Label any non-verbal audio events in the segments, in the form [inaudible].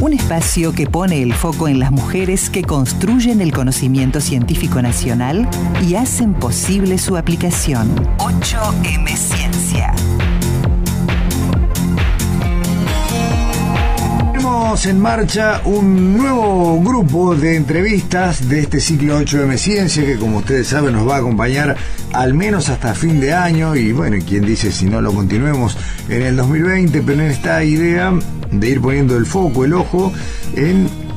Un espacio que pone el foco en las mujeres que construyen el conocimiento científico nacional y hacen posible su aplicación. 8M Ciencia. En marcha un nuevo grupo de entrevistas de este ciclo 8M Ciencia que como ustedes saben nos va a acompañar al menos hasta fin de año. Y bueno, quien dice si no lo continuemos en el 2020, pero en esta idea de ir poniendo el foco, el ojo en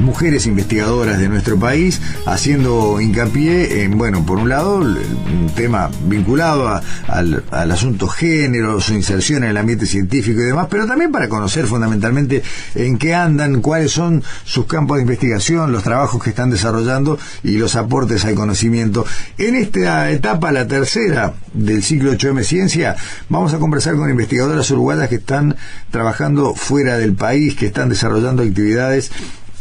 mujeres investigadoras de nuestro país, haciendo hincapié en, bueno, por un lado, un tema vinculado al, asunto género, su inserción en el ambiente científico y demás, pero también para conocer fundamentalmente en qué andan, cuáles son sus campos de investigación, los trabajos que están desarrollando y los aportes al conocimiento. En esta etapa, la tercera del ciclo 8M Ciencia, vamos a conversar con investigadoras uruguayas que están trabajando fuera del país, que están desarrollando actividades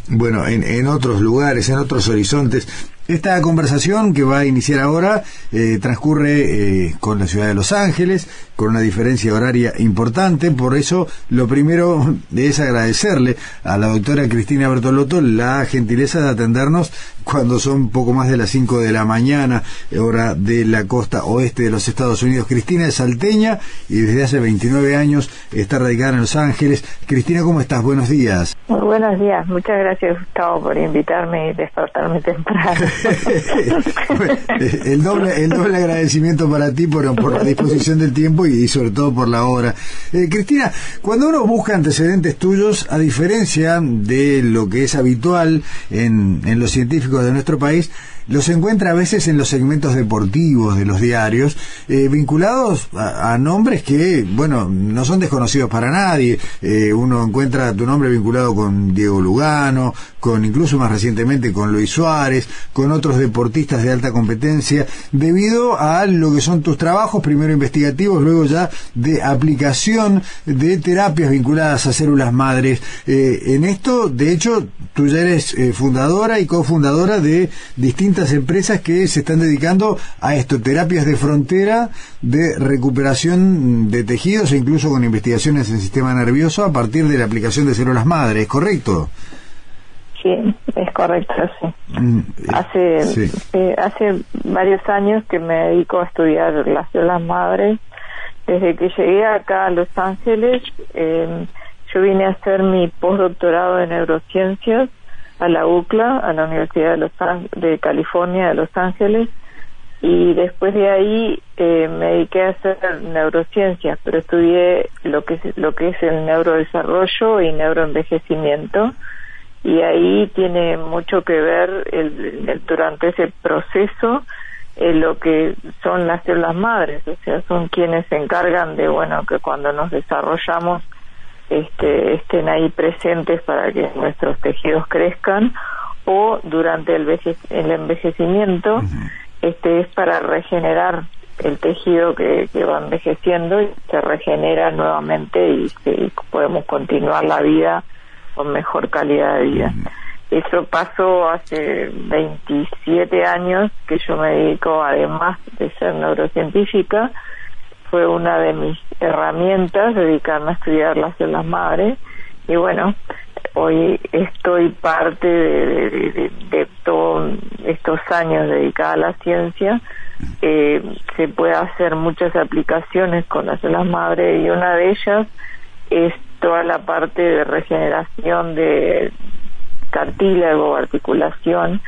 bueno, en, en otros lugares, en otros horizontes. Esta conversación que va a iniciar ahora eh, transcurre eh, con la ciudad de Los Ángeles, con una diferencia horaria importante, por eso lo primero [laughs] es agradecerle a la doctora Cristina Bertolotto la gentileza de atendernos cuando son poco más de las 5 de la mañana, hora de la costa oeste de los Estados Unidos. Cristina es salteña y desde hace 29 años está radicada en Los Ángeles. Cristina, ¿cómo estás? Buenos días. Muy buenos días, muchas gracias Gustavo por invitarme y despertarme temprano. [laughs] el, doble, el doble agradecimiento para ti por, por la disposición del tiempo y, sobre todo por la hora. Eh, Cristina, cuando uno busca antecedentes tuyos, a diferencia de lo que es habitual en, en los científicos de nuestro país, los encuentra a veces en los segmentos deportivos de los diarios, eh, vinculados a, nombres que, bueno, no son desconocidos para nadie. Eh, uno encuentra tu nombre vinculado con Diego Lugano, con incluso más recientemente con Luis Suárez, con otros deportistas de alta competencia, debido a lo que son tus trabajos, primero investigativos, luego ya de aplicación de terapias vinculadas a células madres. Eh, en esto, de hecho, tú ya eres fundadora y cofundadora de distintas empresas que se están dedicando a esto, terapias de frontera, de recuperación de tejidos e incluso con investigaciones en sistema nervioso a partir de la aplicación de células madres, ¿correcto? Sí, es correcto, sí. Mm, eh, hace, eh, hace varios años que me dedico a estudiar las células madres. Desde que llegué acá a Los Ángeles, eh, yo vine a hacer mi postdoctorado en neurociencias a la UCLA, a la Universidad de, Los de California de Los Ángeles, y después de ahí eh, me dediqué a hacer neurociencias, pero estudié lo que es, lo que es el neurodesarrollo y neuroenvejecimiento, y ahí tiene mucho que ver el, durante ese proceso eh, lo que son las células madres, o sea, son quienes se encargan de, bueno, que cuando nos desarrollamos este, estén ahí presentes para que nuestros tejidos crezcan o durante el, el envejecimiento este es para regenerar el tejido que, que, va envejeciendo y se regenera nuevamente y, podemos continuar la vida con mejor calidad de vida. Eso pasó hace 27 años que yo me dedico, además de ser neurocientífica, fue una de mis herramientas dedicarme a estudiar las células madres. Y bueno hoy estoy parte de, todos estos años dedicada a la ciencia. Eh, se puede hacer muchas aplicaciones con las células madres y una de ellas es toda la parte de regeneración de cartílago articulación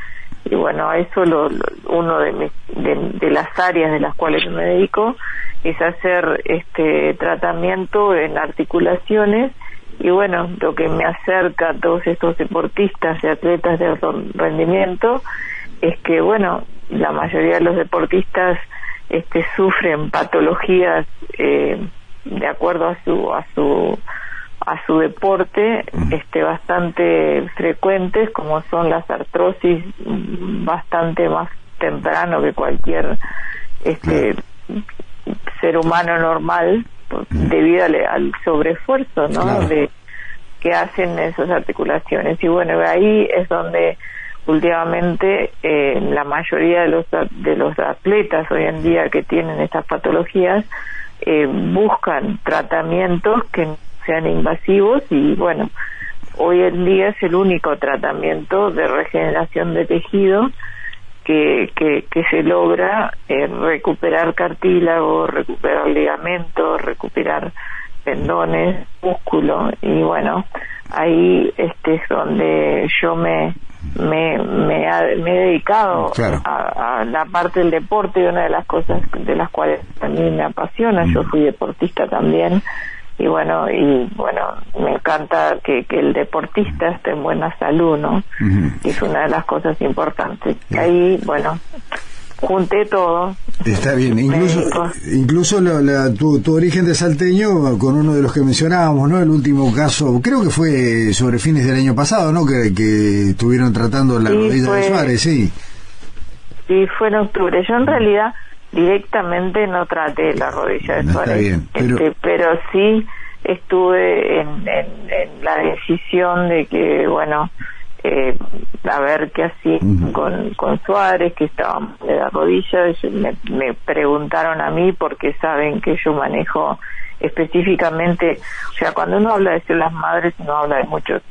y bueno eso lo, uno de, de las áreas de las cuales me dedico es hacer este tratamiento en articulaciones. Y bueno, lo que me acerca a todos estos deportistas y atletas de alto rendimiento es que bueno, la mayoría de los deportistas este sufren patologías eh, de acuerdo a su a su a su deporte este bastante frecuentes como son las artrosis bastante más temprano que cualquier este ser humano normal debido al, sobreesfuerzo ¿no? de que hacen esas articulaciones. Y bueno ahí es donde últimamente eh, la mayoría de los de los atletas hoy en día que tienen estas patologías eh, buscan tratamientos que sean invasivos y bueno hoy en día es el único tratamiento de regeneración de tejido que, que, se logra eh, recuperar cartílago, recuperar ligamentos, recuperar tendones, músculo. Y bueno, ahí este es donde yo me me, me, me he dedicado a, la parte del deporte y una de las cosas de las cuales también me apasiona, yo fui deportista también y bueno, y bueno, me encanta que, que el deportista esté en buena salud, ¿no? Es una de las cosas importantes. Ahí, bueno, junté todo. Está bien, incluso, incluso tu, tu, origen de salteño con uno de los que mencionábamos, ¿no? El último caso, creo que fue sobre fines del año pasado, ¿no? Que, que estuvieron tratando la rodilla de Suárez, sí. Sí, fue en octubre. Yo en realidad directamente no traté la rodilla de Suárez, este, pero... sí estuve en, en, la decisión de que, bueno, eh, a ver qué hacía con, con Suárez, que estaba de la rodilla. Me, me preguntaron a mí porque saben que yo manejo específicamente, o sea, cuando uno habla de células madres, no habla de muchos,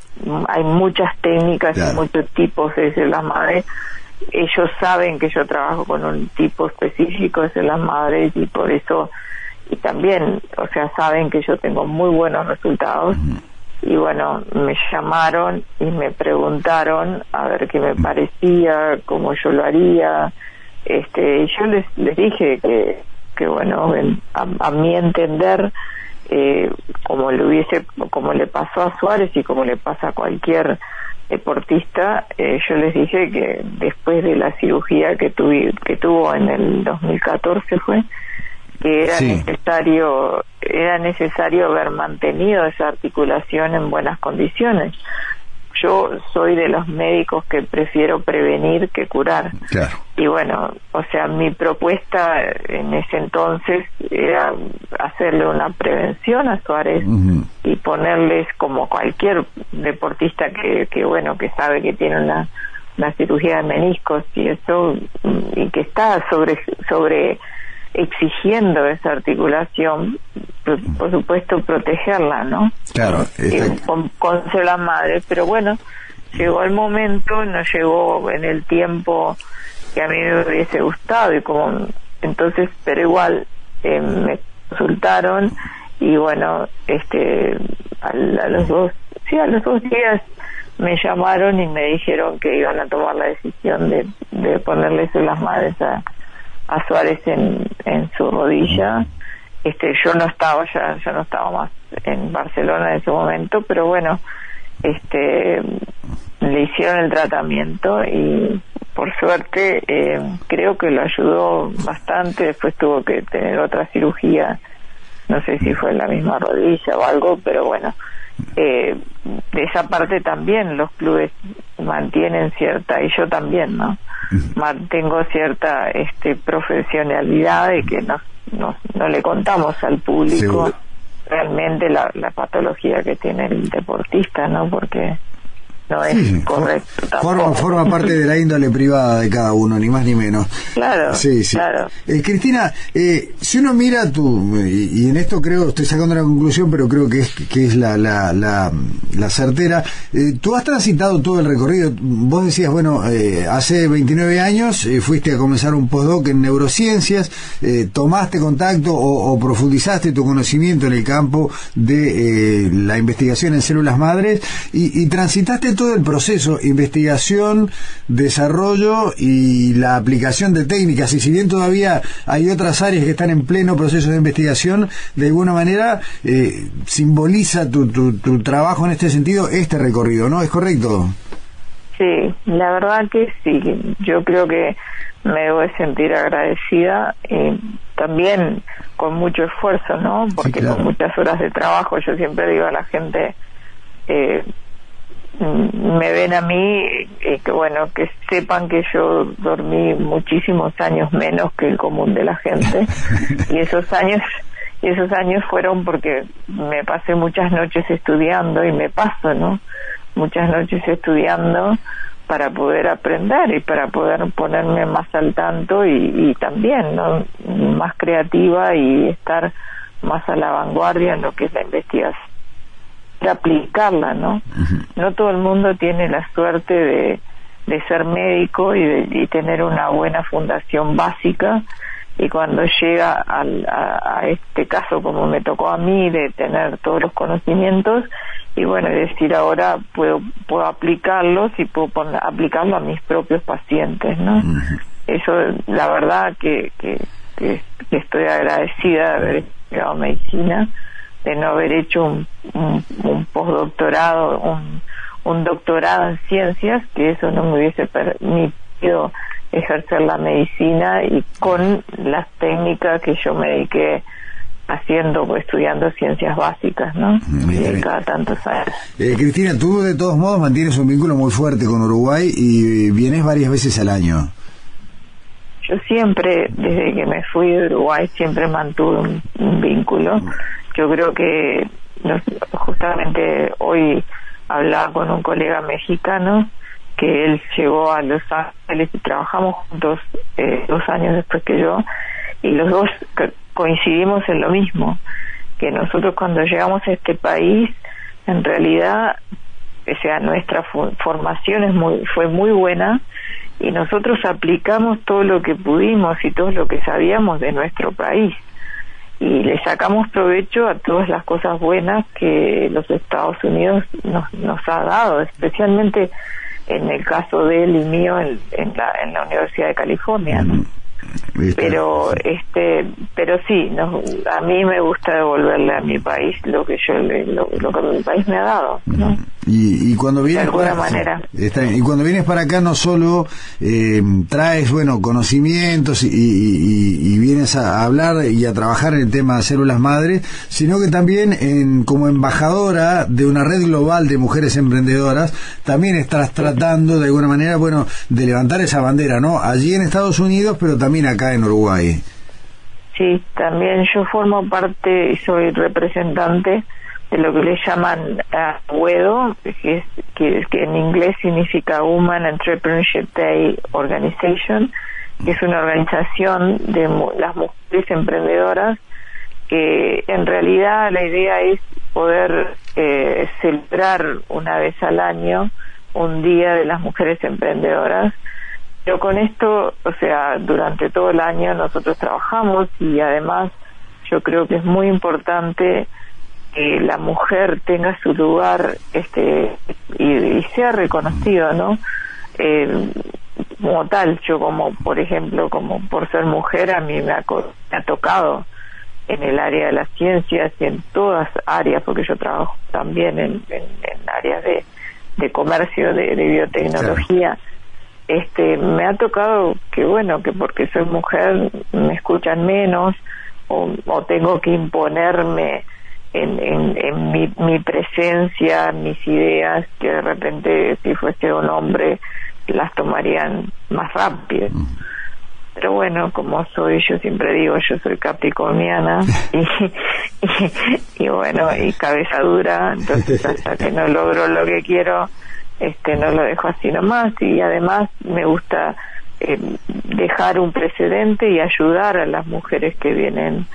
hay muchas técnicas y muchos tipos de células madres. Ellos saben que yo trabajo con un tipo específico de células madres y por eso, y también, o sea, saben que yo tengo muy buenos resultados. Y bueno, me llamaron y me preguntaron a ver qué me parecía, cómo yo lo haría. Este, y yo les, les dije que, que bueno, a, mi entender, eh, como le hubiese, como le pasó a Suárez y como le pasa a cualquier deportista, eh, yo les dije que después de la cirugía que, tuve, que tuvo en el 2014 fue, que era necesario era necesario haber mantenido esa articulación en buenas condiciones. Yo soy de los médicos que prefiero prevenir que curar. Y bueno, o sea, mi propuesta en ese entonces era hacerle una prevención a Suárez y ponerles como cualquier deportista que, que bueno, que sabe que tiene una, una cirugía de meniscos y eso y que está sobre sobre exigiendo esa articulación, por, supuesto protegerla, ¿no? Claro, eh, con, ser la madre, pero bueno, llegó el momento, no llegó en el tiempo que a mí me hubiese gustado y como entonces, pero igual eh, me consultaron y bueno, este, a, los dos, sí, a los dos días me llamaron y me dijeron que iban a tomar la decisión de, de ponerles las madres a a Suárez en, en su rodilla. Este, yo no estaba ya, ya no estaba más en Barcelona en ese momento, pero bueno, este, le hicieron el tratamiento y por suerte eh, creo que lo ayudó bastante. Después tuvo que tener otra cirugía, no sé si fue en la misma rodilla o algo, pero bueno, eh, de esa parte también los clubes mantienen cierta y yo también no mantengo cierta este profesionalidad de que no, no, no le contamos al público realmente la, la patología que tiene el deportista no porque no es correcto. Forma, forma parte de la índole privada de cada uno, ni más ni menos. Claro, sí, sí. claro. Eh, Cristina, eh, si uno mira tú, y, en esto creo, estoy sacando una conclusión, pero creo que es, que es la, la, la, la certera, eh, tú has transitado todo el recorrido, vos decías, bueno, hace 29 años fuiste a comenzar un postdoc en neurociencias, tomaste contacto o, profundizaste tu conocimiento en el campo de la investigación en células madres y, y transitaste todo el proceso, investigación, desarrollo y la aplicación de técnicas. Y si bien todavía hay otras áreas que están en pleno proceso de investigación, de alguna manera eh, simboliza tu, tu, trabajo en este sentido, este recorrido, ¿no? ¿Es correcto? Sí, la verdad que sí. Yo creo que me debo sentir agradecida. también con mucho esfuerzo, ¿no? Porque con muchas horas de trabajo, yo siempre digo a la gente, eh, me ven a mí y que bueno, que sepan que yo dormí muchísimos años menos que el común de la gente [laughs] y esos años y esos años fueron porque me pasé muchas noches estudiando y me paso, ¿no? Muchas noches estudiando para poder aprender y para poder ponerme más al tanto y, también ¿no? más creativa y estar más a la vanguardia en lo que es la investigación de aplicarla no no todo el mundo tiene la suerte de, de ser médico y de y tener una buena fundación básica. Y cuando llega al, a, este caso como me tocó a mí de tener todos los conocimientos y bueno decir ahora puedo puedo aplicarlos y puedo poner, aplicarlo a mis propios pacientes no eso la verdad que, que, que, estoy agradecida de haber estudiado medicina de no haber hecho un, un, un postdoctorado un, un doctorado en ciencias que eso no me hubiese permitido ejercer la medicina y con las técnicas que yo me dediqué haciendo o estudiando ciencias básicas, ¿no? Y cada tantos años. Eh, Cristina, tú de todos modos mantienes un vínculo muy fuerte con Uruguay y vienes varias veces al año. Yo siempre, desde que me fui de Uruguay, siempre mantuve un, vínculo. Yo creo que justamente hoy hablaba con un colega mexicano que él llegó a Los Ángeles y trabajamos juntos eh, dos años después que yo y los dos coincidimos en lo mismo que nosotros cuando llegamos a este país en realidad o sea nuestra formación es muy fue muy buena y nosotros aplicamos todo lo que pudimos y todo lo que sabíamos de nuestro país y le sacamos provecho a todas las cosas buenas que los Estados Unidos nos, nos ha dado especialmente en el caso de él y mío en, la, en la Universidad de California. ¿no? pero este pero sí no, a mí me gusta devolverle a mi país lo que yo lo, lo que mi país me ha dado ¿no? Y, y cuando vienes de alguna manera. y cuando vienes para acá no solo eh, traes bueno conocimientos y, y, vienes a hablar y a trabajar en el tema de células madres sino que también en, como embajadora de una red global de mujeres emprendedoras también estás tratando de alguna manera bueno de levantar esa bandera no allí en Estados Unidos pero también acá en Uruguay. Sí, también yo formo parte y soy representante de lo que le llaman uh, que, es, que, que, en inglés significa Women Entrepreneurship Day Organization, que es una organización de las mujeres emprendedoras que en realidad la idea es poder eh, celebrar una vez al año un día de las mujeres emprendedoras. Pero con esto, o sea, durante todo el año nosotros trabajamos y además yo creo que es muy importante que la mujer tenga su lugar este y, sea reconocido, ¿no? Eh, como tal, yo como, por ejemplo, como por ser mujer, a mí me ha, tocado en el área de las ciencias y en todas áreas, porque yo trabajo también en, en, áreas de, de comercio, de, biotecnología este me ha tocado que bueno que porque soy mujer me escuchan menos o, o tengo que imponerme en, en, en mi, mi, presencia mis ideas que de repente si fuese un hombre las tomarían más rápido. Pero bueno como soy yo siempre digo yo soy capricorniana [laughs] y, y bueno y cabeza dura entonces hasta que no logro lo que quiero este no lo dejo así nomás y además me gusta eh, dejar un precedente y ayudar a las mujeres que vienen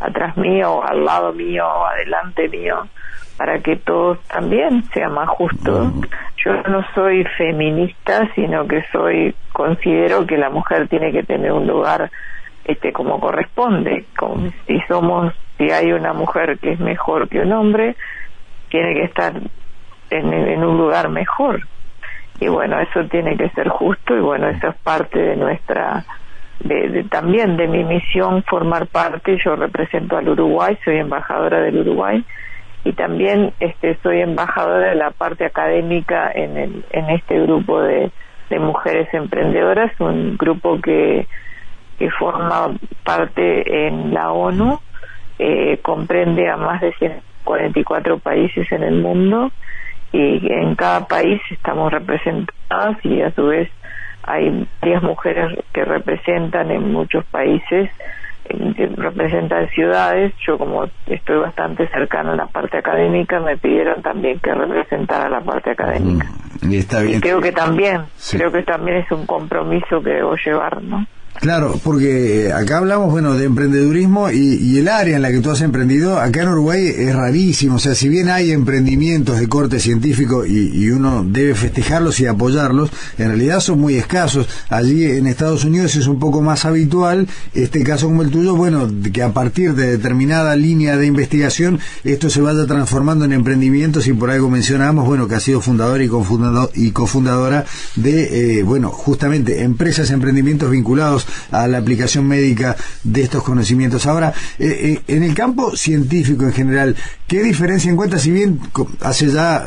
atrás mío, al lado mío, adelante mío, para que todo también sea más justo. Yo no soy feminista, sino que soy considero que la mujer tiene que tener un lugar este como corresponde, como si somos si hay una mujer que es mejor que un hombre, tiene que estar en, un lugar mejor. Y bueno, eso tiene que ser justo y bueno, eso es parte de nuestra, de, también de mi misión formar parte. Yo represento al Uruguay, soy embajadora del Uruguay y también este, soy embajadora de la parte académica en, el, en este grupo de, de mujeres emprendedoras, un grupo que que forma parte en la ONU, eh, comprende a más de 144 países en el mundo y en cada país estamos representadas y a su vez hay varias mujeres que representan en muchos países representan ciudades, yo como estoy bastante cercano a la parte académica, me pidieron también que representara la parte académica. Mm, y está bien. creo que también, creo que también es un compromiso que debo llevar, ¿no? Claro, porque acá hablamos, bueno, de emprendedurismo y, el área en la que tú has emprendido, acá en Uruguay es rarísimo, o sea, si bien hay emprendimientos de corte científico y, uno debe festejarlos y apoyarlos, en realidad son muy escasos. Allí en Estados Unidos es un poco más habitual, este caso como el tuyo, bueno, que a partir de determinada línea de investigación esto se vaya transformando en emprendimientos y por algo mencionamos, bueno, que ha sido fundador y, y cofundadora de, eh, bueno, justamente empresas, emprendimientos vinculados a la aplicación médica de estos conocimientos. Ahora, eh, eh, en el campo científico en general, ¿qué diferencia encuentras? Si bien hace ya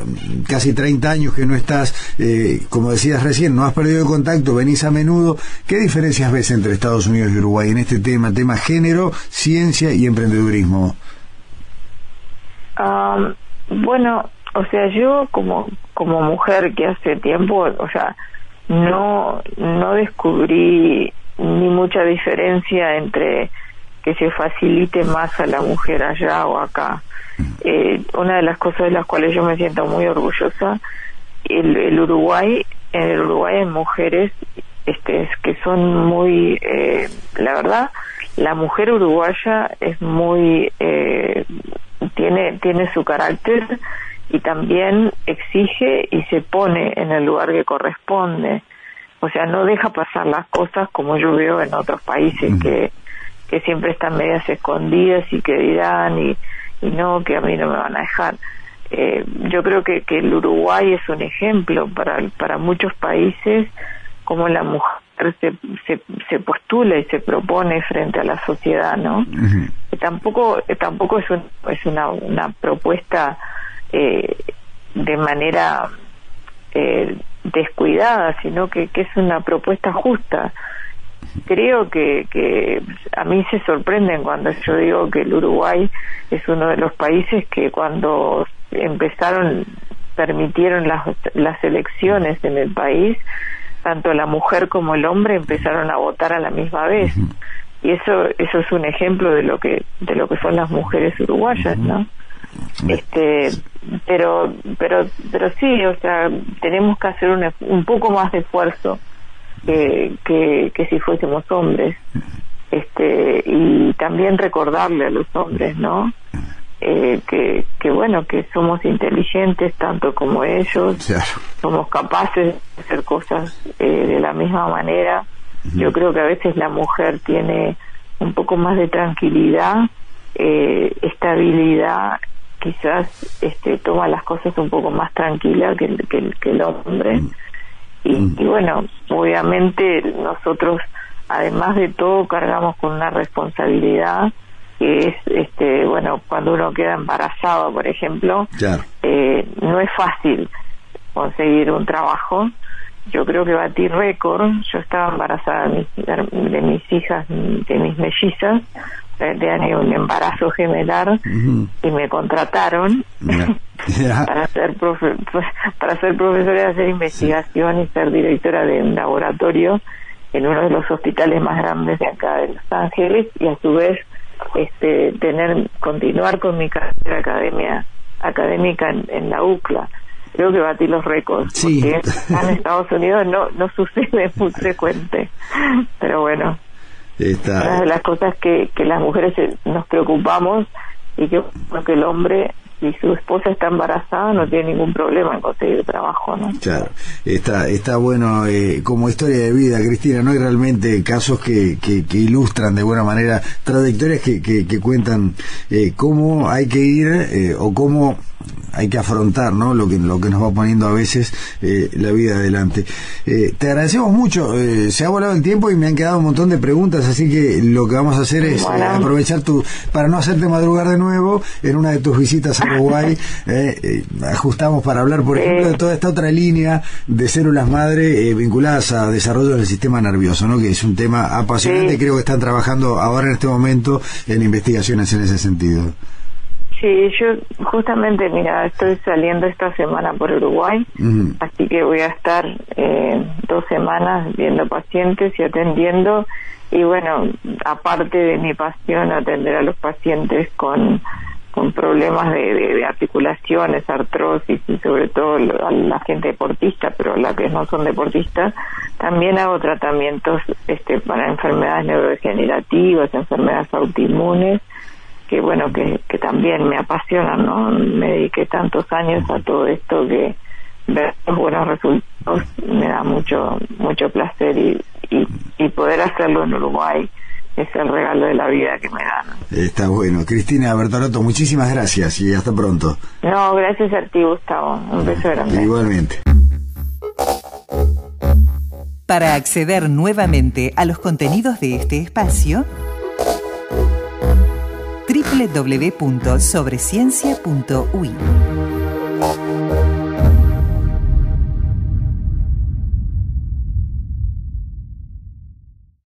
casi 30 años que no estás, eh, como decías recién, no has perdido contacto, venís a menudo, ¿qué diferencias ves entre Estados Unidos y Uruguay en este tema, tema género, ciencia y emprendedurismo? bueno, o sea, yo como como mujer que hace tiempo, o sea, no no descubrí ni mucha diferencia entre que se facilite más a la mujer allá o acá. Eh, una de las cosas de las cuales yo me siento muy orgullosa, el, el Uruguay, en el Uruguay hay mujeres este, que son muy, eh, la verdad, la mujer uruguaya es muy, eh, tiene, tiene su carácter y también exige y se pone en el lugar que corresponde. O sea, no deja pasar las cosas como yo veo en otros países que, que siempre están medias escondidas y que dirán y, y no, que a mí no me van a dejar. Eh, yo creo que, que el Uruguay es un ejemplo para, para muchos países como la mujer se, se, se postula y se propone frente a la sociedad, ¿no? tampoco tampoco es, un, es una, una propuesta eh, de manera eh, descuidada, sino que, que es una propuesta justa. Creo que, que a mí se sorprenden cuando yo digo que el Uruguay es uno de los países que cuando empezaron, permitieron las, las elecciones en el país, tanto la mujer como el hombre empezaron a votar a la misma vez. Y eso, eso es un ejemplo de lo que, de lo que son las mujeres uruguayas, ¿no? Este pero pero pero sí o sea tenemos que hacer un, un poco más de esfuerzo que, que, que si fuésemos hombres. Este y también recordarle a los hombres no eh, que, que bueno que somos inteligentes tanto como ellos. Somos capaces de hacer cosas eh, de la misma manera. Yo creo que a veces la mujer tiene un poco más de tranquilidad eh, estabilidad quizás este, toma las cosas un poco más tranquila que, que, que el hombre. Mm. Y, mm. y, bueno, obviamente nosotros, además de todo, cargamos con una responsabilidad que es, este, bueno, cuando uno queda embarazado, por ejemplo, eh, no es fácil conseguir un trabajo. Yo creo que batí récord. Yo estaba embarazada de mis, de mis hijas, de mis mellizas, de un embarazo gemelar y me contrataron [laughs] para ser profe para ser profesora y hacer investigación y ser directora de un laboratorio en uno de los hospitales más grandes de acá de Los Ángeles y a su vez este tener continuar con mi carrera academia académica en, la UCLA. Creo que batí los récords porque en [laughs] Estados Unidos no no sucede muy frecuente. Pero bueno una de las cosas que, que las mujeres nos preocupamos y que, que el hombre si su esposa está embarazada no tiene ningún problema en conseguir trabajo, ¿no? Claro, está, está bueno eh, como historia de vida, Cristina, ¿no? hay realmente casos que, que, ilustran de buena manera trayectorias que, que, cuentan eh, cómo hay que ir eh, o cómo hay que afrontar ¿no? lo, que, lo que nos va poniendo a veces eh, la vida adelante. Eh, te agradecemos mucho, eh, se ha volado el tiempo y me han quedado un montón de preguntas, así que lo que vamos a hacer es aprovechar tu, para no hacerte madrugar de nuevo en una de tus visitas a Uruguay, [laughs] ajustamos para hablar, por ejemplo, de toda esta otra línea de células madre vinculadas a desarrollo del sistema nervioso, ¿no? que es un tema apasionante. Creo que están trabajando ahora en este momento en investigaciones en ese sentido. Sí, yo justamente, mira, estoy saliendo esta semana por Uruguay, así que voy a estar eh, dos semanas viendo pacientes y atendiendo. Y bueno, aparte de mi pasión, atender a los pacientes con, con problemas de, articulaciones, artrosis y sobre todo a la gente deportista, pero la que no son deportistas, también hago tratamientos este, para enfermedades neurodegenerativas, enfermedades autoinmunes que bueno, que, que también me apasiona, ¿no? Me dediqué tantos años a todo esto que ver los buenos resultados me da mucho mucho placer y, y, poder hacerlo en Uruguay es el regalo de la vida que me dan. Está bueno. Cristina Bertolotto, muchísimas gracias y hasta pronto. No, gracias a ti, Gustavo. Un beso grande. Igualmente. Para acceder nuevamente a los contenidos de este espacio, www.sobreciencia.ui.